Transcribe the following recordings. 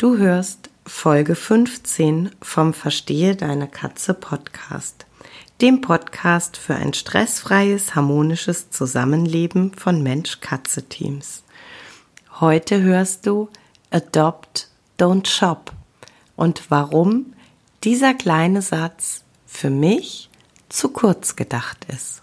Du hörst Folge 15 vom Verstehe deine Katze Podcast, dem Podcast für ein stressfreies, harmonisches Zusammenleben von Mensch-Katze-Teams. Heute hörst du Adopt, Don't Shop und warum dieser kleine Satz für mich zu kurz gedacht ist.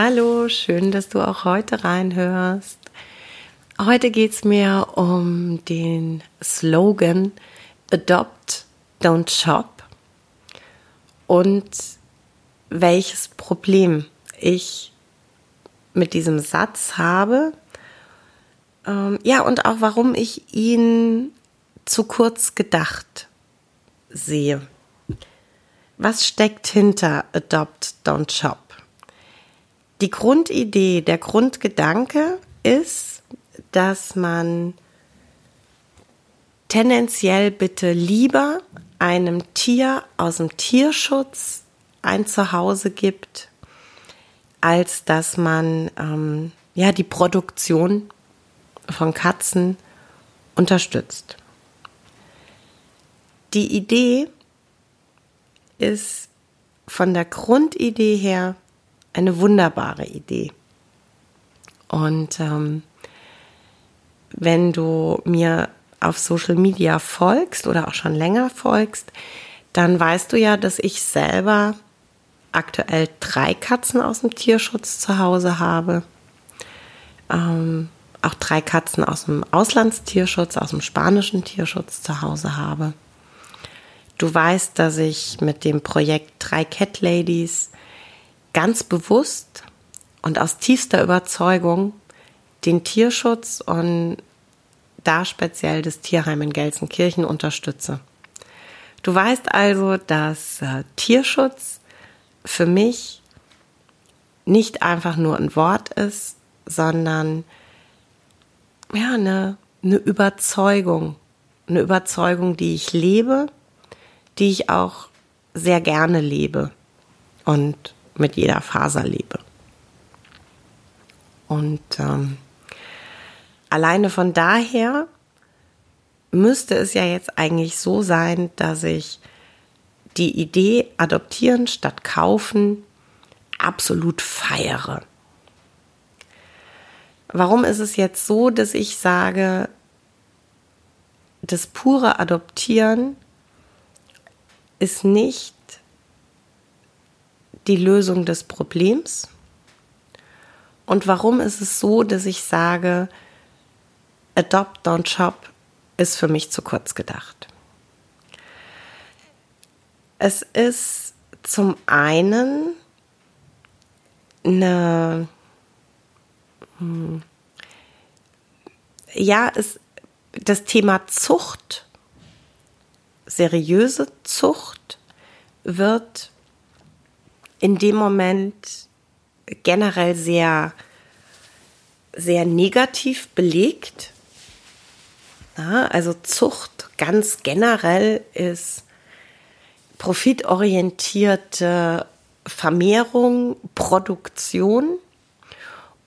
Hallo, schön, dass du auch heute reinhörst. Heute geht es mir um den Slogan Adopt, don't shop und welches Problem ich mit diesem Satz habe. Ähm, ja, und auch warum ich ihn zu kurz gedacht sehe. Was steckt hinter Adopt, don't shop? Die Grundidee, der Grundgedanke ist, dass man tendenziell bitte lieber einem Tier aus dem Tierschutz ein Zuhause gibt, als dass man ähm, ja die Produktion von Katzen unterstützt. Die Idee ist von der Grundidee her eine wunderbare Idee. Und ähm, wenn du mir auf Social Media folgst oder auch schon länger folgst, dann weißt du ja, dass ich selber aktuell drei Katzen aus dem Tierschutz zu Hause habe. Ähm, auch drei Katzen aus dem Auslandstierschutz, aus dem spanischen Tierschutz zu Hause habe. Du weißt, dass ich mit dem Projekt Drei Cat Ladies ganz bewusst und aus tiefster Überzeugung den Tierschutz und da speziell das Tierheim in Gelsenkirchen unterstütze. Du weißt also, dass äh, Tierschutz für mich nicht einfach nur ein Wort ist, sondern ja, eine, eine Überzeugung. Eine Überzeugung, die ich lebe, die ich auch sehr gerne lebe. Und mit jeder Faser lebe. Und ähm, alleine von daher müsste es ja jetzt eigentlich so sein, dass ich die Idee adoptieren statt kaufen absolut feiere. Warum ist es jetzt so, dass ich sage, das pure Adoptieren ist nicht die Lösung des Problems? Und warum ist es so, dass ich sage, Adopt, don't shop ist für mich zu kurz gedacht? Es ist zum einen eine, hm, ja, es, das Thema Zucht, seriöse Zucht wird in dem Moment generell sehr, sehr negativ belegt. Ja, also Zucht ganz generell ist profitorientierte Vermehrung, Produktion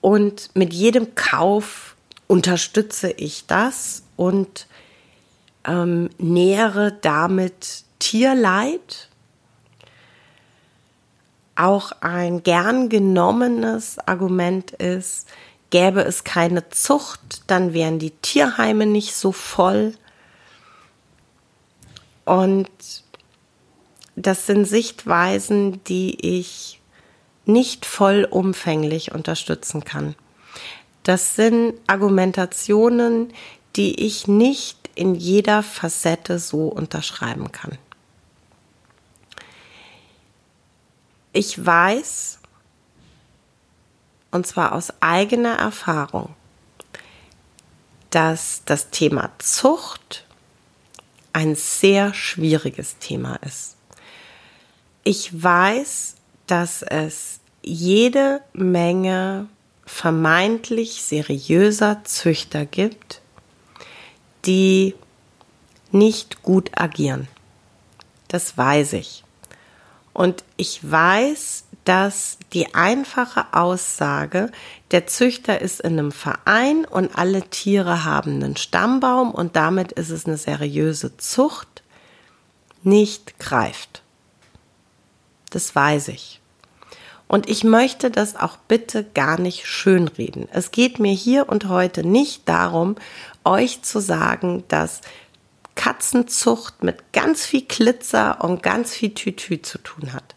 und mit jedem Kauf unterstütze ich das und ähm, nähere damit Tierleid auch ein gern genommenes Argument ist, gäbe es keine Zucht, dann wären die Tierheime nicht so voll. Und das sind Sichtweisen, die ich nicht vollumfänglich unterstützen kann. Das sind Argumentationen, die ich nicht in jeder Facette so unterschreiben kann. Ich weiß, und zwar aus eigener Erfahrung, dass das Thema Zucht ein sehr schwieriges Thema ist. Ich weiß, dass es jede Menge vermeintlich seriöser Züchter gibt, die nicht gut agieren. Das weiß ich. Und ich weiß, dass die einfache Aussage, der Züchter ist in einem Verein und alle Tiere haben einen Stammbaum und damit ist es eine seriöse Zucht, nicht greift. Das weiß ich. Und ich möchte das auch bitte gar nicht schönreden. Es geht mir hier und heute nicht darum, euch zu sagen, dass Katzenzucht mit ganz viel Glitzer und ganz viel Tütü zu tun hat.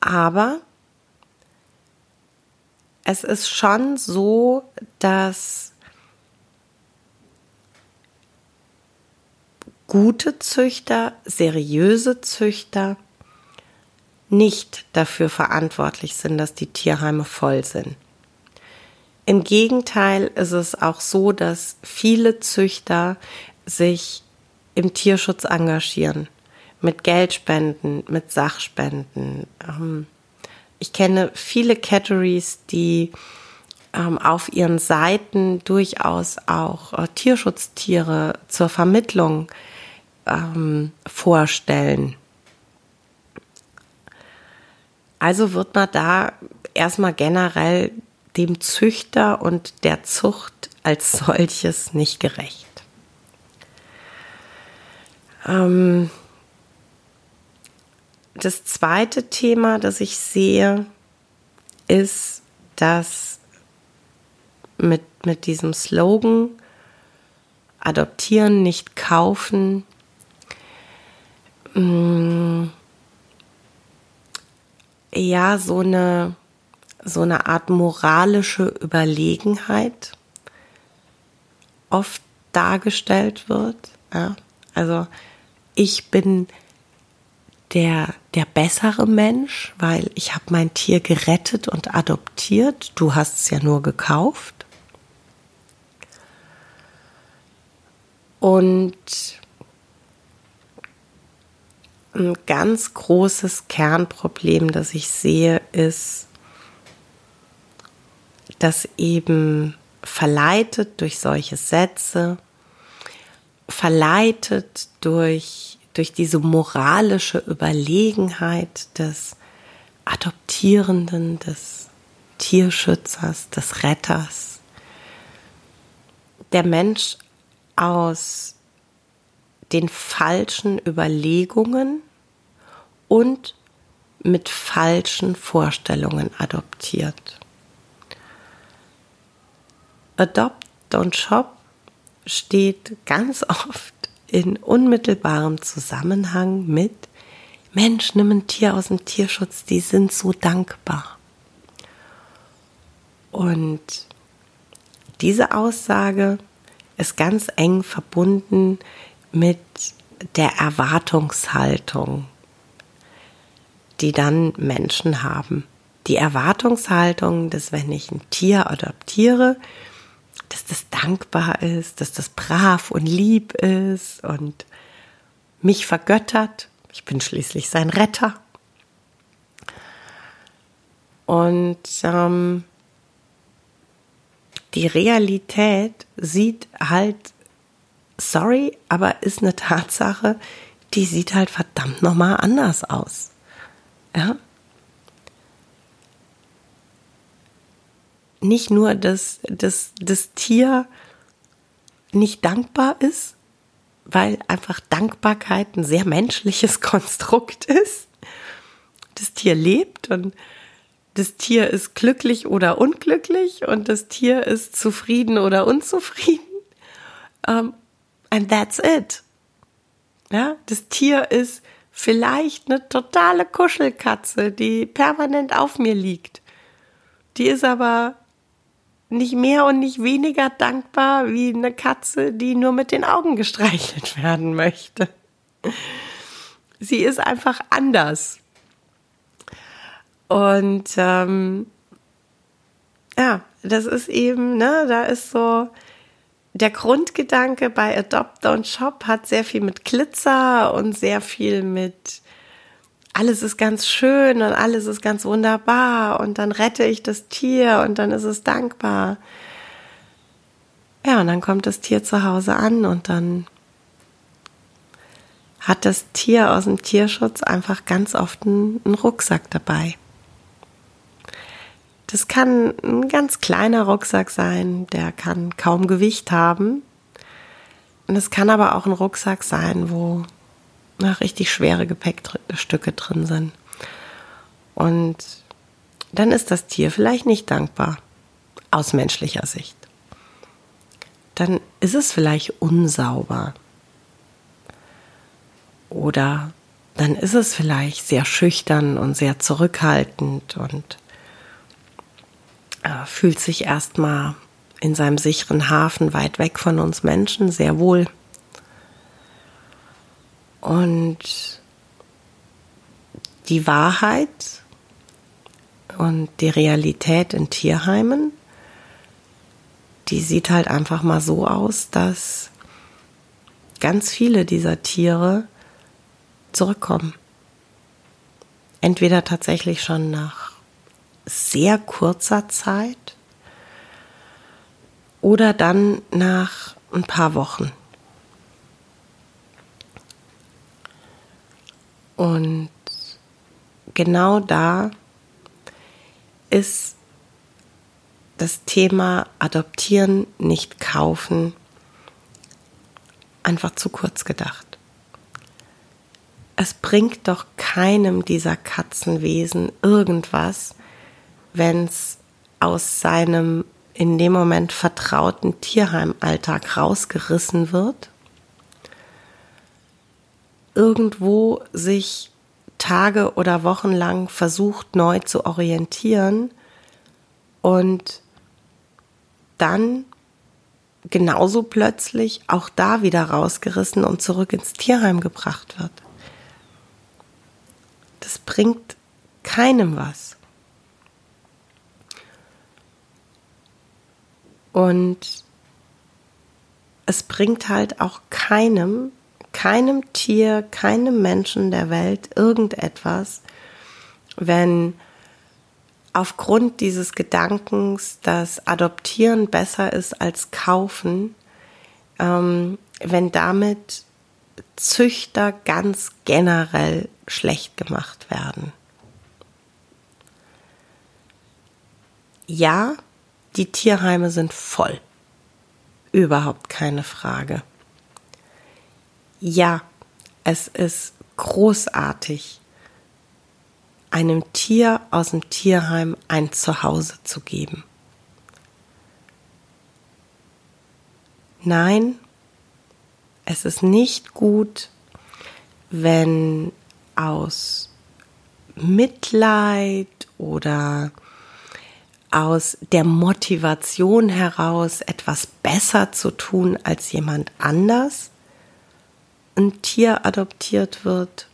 Aber es ist schon so, dass gute Züchter, seriöse Züchter nicht dafür verantwortlich sind, dass die Tierheime voll sind. Im Gegenteil ist es auch so, dass viele Züchter sich im Tierschutz engagieren, mit Geldspenden, mit Sachspenden. Ähm, ich kenne viele Catteries, die ähm, auf ihren Seiten durchaus auch äh, Tierschutztiere zur Vermittlung ähm, vorstellen. Also wird man da erstmal generell dem Züchter und der Zucht als solches nicht gerecht. Ähm, das zweite Thema, das ich sehe, ist, dass mit, mit diesem Slogan adoptieren, nicht kaufen, mh, mm, ja so eine so eine Art moralische Überlegenheit oft dargestellt wird. Ja? Also ich bin der, der bessere Mensch, weil ich habe mein Tier gerettet und adoptiert. Du hast es ja nur gekauft. Und ein ganz großes Kernproblem, das ich sehe, ist, dass eben verleitet durch solche Sätze, verleitet durch, durch diese moralische Überlegenheit des Adoptierenden, des Tierschützers, des Retters, der Mensch aus den falschen Überlegungen und mit falschen Vorstellungen adoptiert. Adopt, don't shop steht ganz oft in unmittelbarem Zusammenhang mit Mensch, nimm ein Tier aus dem Tierschutz, die sind so dankbar. Und diese Aussage ist ganz eng verbunden mit der Erwartungshaltung, die dann Menschen haben. Die Erwartungshaltung, dass wenn ich ein Tier adoptiere, dass das dankbar ist, dass das brav und lieb ist und mich vergöttert. Ich bin schließlich sein Retter. Und ähm, die Realität sieht halt, sorry, aber ist eine Tatsache, die sieht halt verdammt nochmal anders aus. Ja? Nicht nur, dass, dass das Tier nicht dankbar ist, weil einfach Dankbarkeit ein sehr menschliches Konstrukt ist. Das Tier lebt und das Tier ist glücklich oder unglücklich und das Tier ist zufrieden oder unzufrieden. Um, and that's it. Ja, das Tier ist vielleicht eine totale Kuschelkatze, die permanent auf mir liegt. Die ist aber nicht mehr und nicht weniger dankbar wie eine Katze, die nur mit den Augen gestreichelt werden möchte. Sie ist einfach anders. Und ähm, ja, das ist eben, ne, da ist so der Grundgedanke bei Adopt Don't Shop hat sehr viel mit Glitzer und sehr viel mit alles ist ganz schön und alles ist ganz wunderbar und dann rette ich das Tier und dann ist es dankbar. Ja, und dann kommt das Tier zu Hause an und dann hat das Tier aus dem Tierschutz einfach ganz oft einen, Rucksack dabei. Das kann ein ganz kleiner Rucksack sein, der kann kaum Gewicht haben. Und es kann aber auch ein Rucksack sein, wo richtig schwere Gepäckstücke drin sind. Und dann ist das Tier vielleicht nicht dankbar, aus menschlicher Sicht. Dann ist es vielleicht unsauber. Oder dann ist es vielleicht sehr schüchtern und sehr zurückhaltend und äh, fühlt sich erstmal in seinem sicheren Hafen weit weg von uns Menschen sehr wohl. Und die Wahrheit und die Realität in Tierheimen, die sieht halt einfach mal so aus, dass ganz viele dieser Tiere zurückkommen. Entweder tatsächlich schon nach sehr kurzer Zeit oder dann nach ein paar Wochen. Und genau da ist das Thema Adoptieren, nicht kaufen einfach zu kurz gedacht. Es bringt doch keinem dieser Katzenwesen irgendwas, wenn es aus seinem in dem Moment vertrauten Tierheimalltag rausgerissen wird, irgendwo sich Tage oder Wochen lang versucht neu zu orientieren und dann genauso plötzlich auch da wieder rausgerissen und zurück ins Tierheim gebracht wird. Das bringt keinem was. Und es bringt halt auch keinem, keinem Tier, keinem Menschen der Welt irgendetwas, wenn aufgrund dieses Gedankens, dass Adoptieren besser ist als Kaufen, ähm, wenn damit Züchter ganz generell schlecht gemacht werden. Ja, die Tierheime sind voll. Überhaupt keine Frage. Ja, es ist großartig, einem Tier aus dem Tierheim ein Zuhause zu geben. Nein, es ist nicht gut, wenn aus Mitleid oder aus der Motivation heraus, etwas besser zu tun als jemand anders, ein Tier adoptiert wird,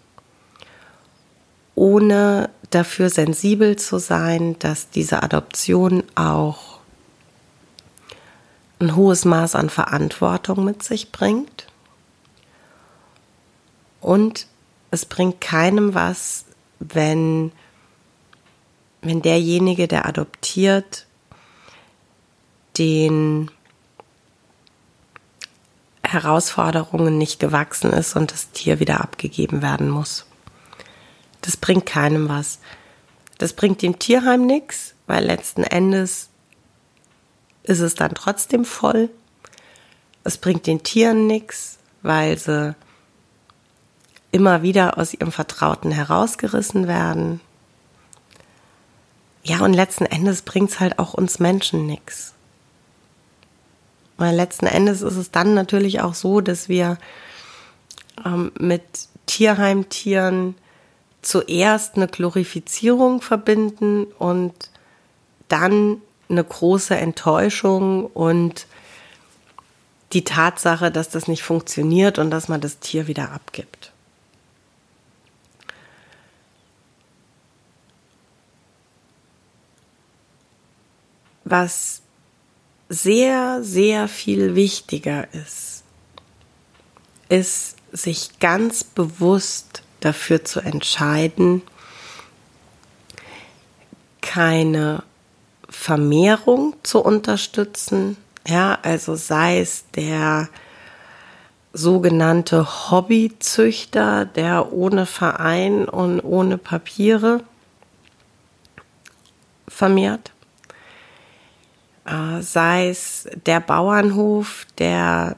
ohne dafür sensibel zu sein, dass diese Adoption auch ein hohes Maß an Verantwortung mit sich bringt. Und es bringt keinem was, wenn wenn derjenige, der adoptiert, den Herausforderungen nicht gewachsen ist und das Tier wieder abgegeben werden muss. Das bringt keinem was. Das bringt dem Tierheim nichts, weil letzten Endes ist es dann trotzdem voll. Es bringt den Tieren nichts, weil sie immer wieder aus ihrem Vertrauten herausgerissen werden. Ja, und letzten Endes bringt es halt auch uns Menschen nichts. Weil letzten Endes ist es dann natürlich auch so, dass wir ähm, mit Tierheimtieren zuerst eine Glorifizierung verbinden und dann eine große Enttäuschung und die Tatsache, dass das nicht funktioniert und dass man das Tier wieder abgibt. Was sehr, sehr viel wichtiger ist, ist sich ganz bewusst dafür zu entscheiden, keine Vermehrung zu unterstützen. Ja, also sei es der sogenannte Hobbyzüchter, der ohne Verein und ohne Papiere vermehrt. Äh, sei es der Bauernhof, der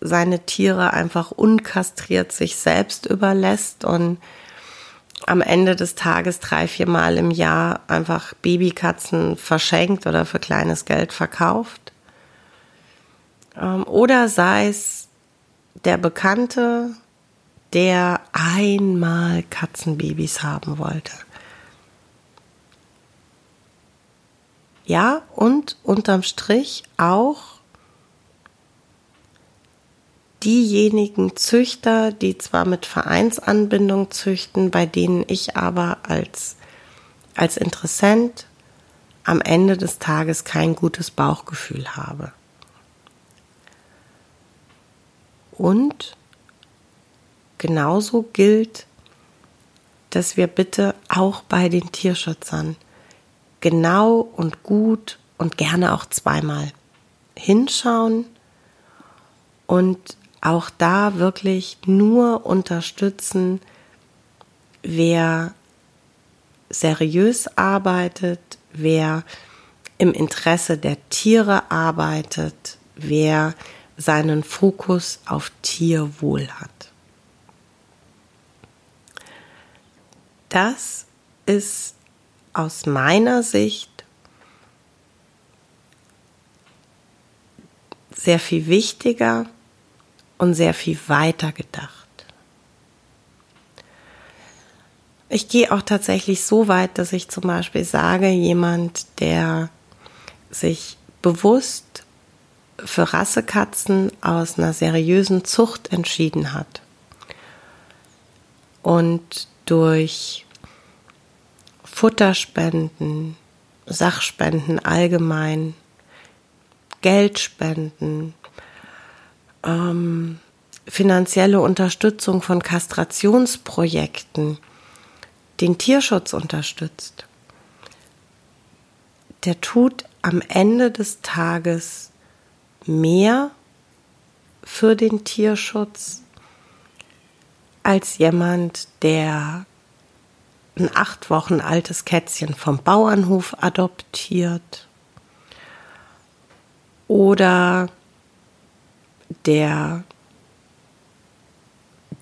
seine Tiere einfach unkastriert sich selbst überlässt und am Ende des Tages drei, vier Mal im Jahr einfach Babykatzen verschenkt oder für kleines Geld verkauft. Ähm, oder sei es der Bekannte, der einmal Katzenbabys haben wollte. Ja, und unterm Strich auch diejenigen Züchter, die zwar mit Vereinsanbindung züchten, bei denen ich aber als, als Interessent am Ende des Tages kein gutes Bauchgefühl habe. Und genauso gilt, dass wir bitte auch bei den Tierschützern genau und gut und gerne auch zweimal hinschauen und auch da wirklich nur unterstützen, wer seriös arbeitet, wer im Interesse der Tiere arbeitet, wer seinen Fokus auf Tierwohl hat. Das ist aus meiner Sicht sehr viel wichtiger und sehr viel weiter gedacht. Ich gehe auch tatsächlich so weit, dass ich zum Beispiel sage, jemand, der sich bewusst für Rassekatzen aus einer seriösen Zucht entschieden hat und durch Futterspenden, Sachspenden allgemein, Geldspenden, ähm, finanzielle Unterstützung von Kastrationsprojekten den Tierschutz unterstützt, der tut am Ende des Tages mehr für den Tierschutz als jemand, der ein acht Wochen altes Kätzchen vom Bauernhof adoptiert oder der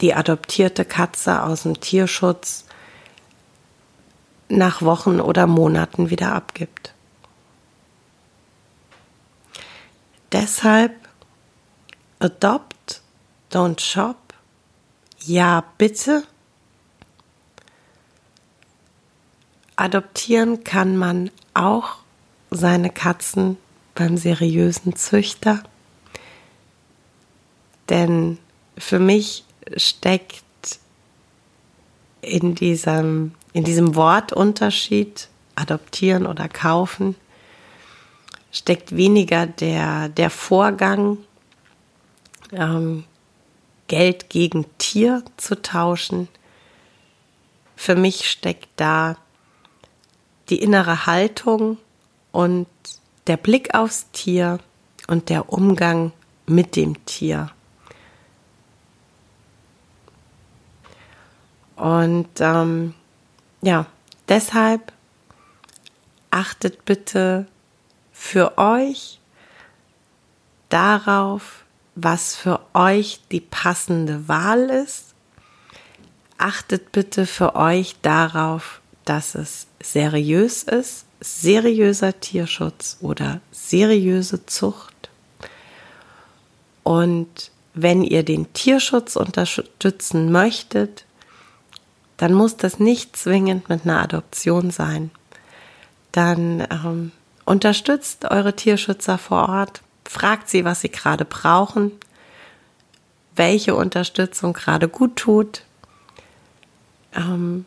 die adoptierte Katze aus dem Tierschutz nach Wochen oder Monaten wieder abgibt. Deshalb adopt, don't shop. Ja, bitte. Adoptieren kann man auch seine Katzen beim seriösen Züchter. Denn für mich steckt in diesem, in diesem Wortunterschied, adoptieren oder kaufen, steckt weniger der, der Vorgang, ähm, Geld gegen Tier zu tauschen. Für mich steckt da die innere Haltung und der Blick aufs Tier und der Umgang mit dem Tier. Und ähm, ja, deshalb achtet bitte für euch darauf, was für euch die passende Wahl ist. Achtet bitte für euch darauf, dass es seriös ist, seriöser Tierschutz oder seriöse Zucht. Und wenn ihr den Tierschutz unterstützen möchtet, dann muss das nicht zwingend mit einer Adoption sein. Dann ähm, unterstützt eure Tierschützer vor Ort, fragt sie, was sie gerade brauchen, welche Unterstützung gerade gut tut. Ähm,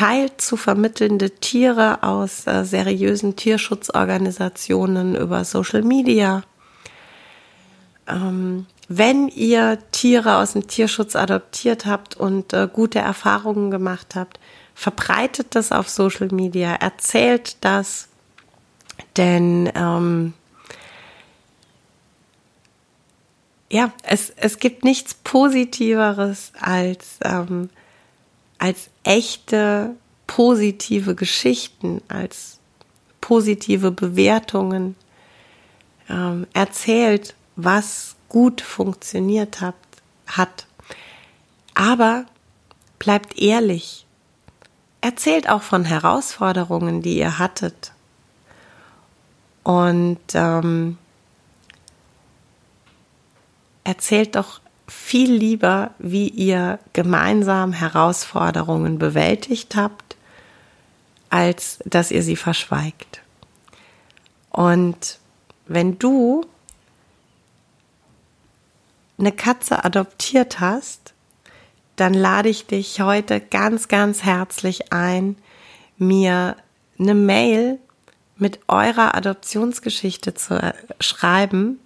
teilt zu vermittelnde Tiere aus äh, seriösen Tierschutzorganisationen über Social Media. Ähm, wenn ihr Tiere aus dem Tierschutz adoptiert habt und äh, gute Erfahrungen gemacht habt, verbreitet das auf Social Media, erzählt das, denn ähm, ja, es, es gibt nichts Positiveres als, ähm, als echte positive Geschichten, als positive Bewertungen. Ähm, erzählt, was gut funktioniert hat, hat. Aber bleibt ehrlich. Erzählt auch von Herausforderungen, die ihr hattet. Und ähm, erzählt doch viel lieber, wie ihr gemeinsam Herausforderungen bewältigt habt, als dass ihr sie verschweigt. Und wenn du eine Katze adoptiert hast, dann lade ich dich heute ganz, ganz herzlich ein, mir eine Mail mit eurer Adoptionsgeschichte zu äh, schreiben.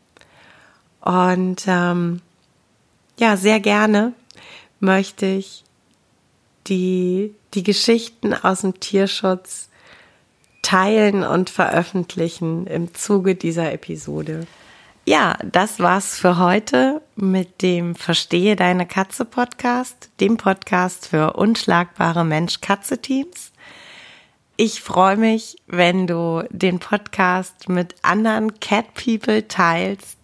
Und ähm, ja, sehr gerne möchte ich die, die Geschichten aus dem Tierschutz teilen und veröffentlichen im Zuge dieser Episode. Ja, das war's für heute mit dem Verstehe deine Katze Podcast, dem Podcast für unschlagbare Mensch-Katze-Teams. Ich freue mich, wenn du den Podcast mit anderen Cat People teilst,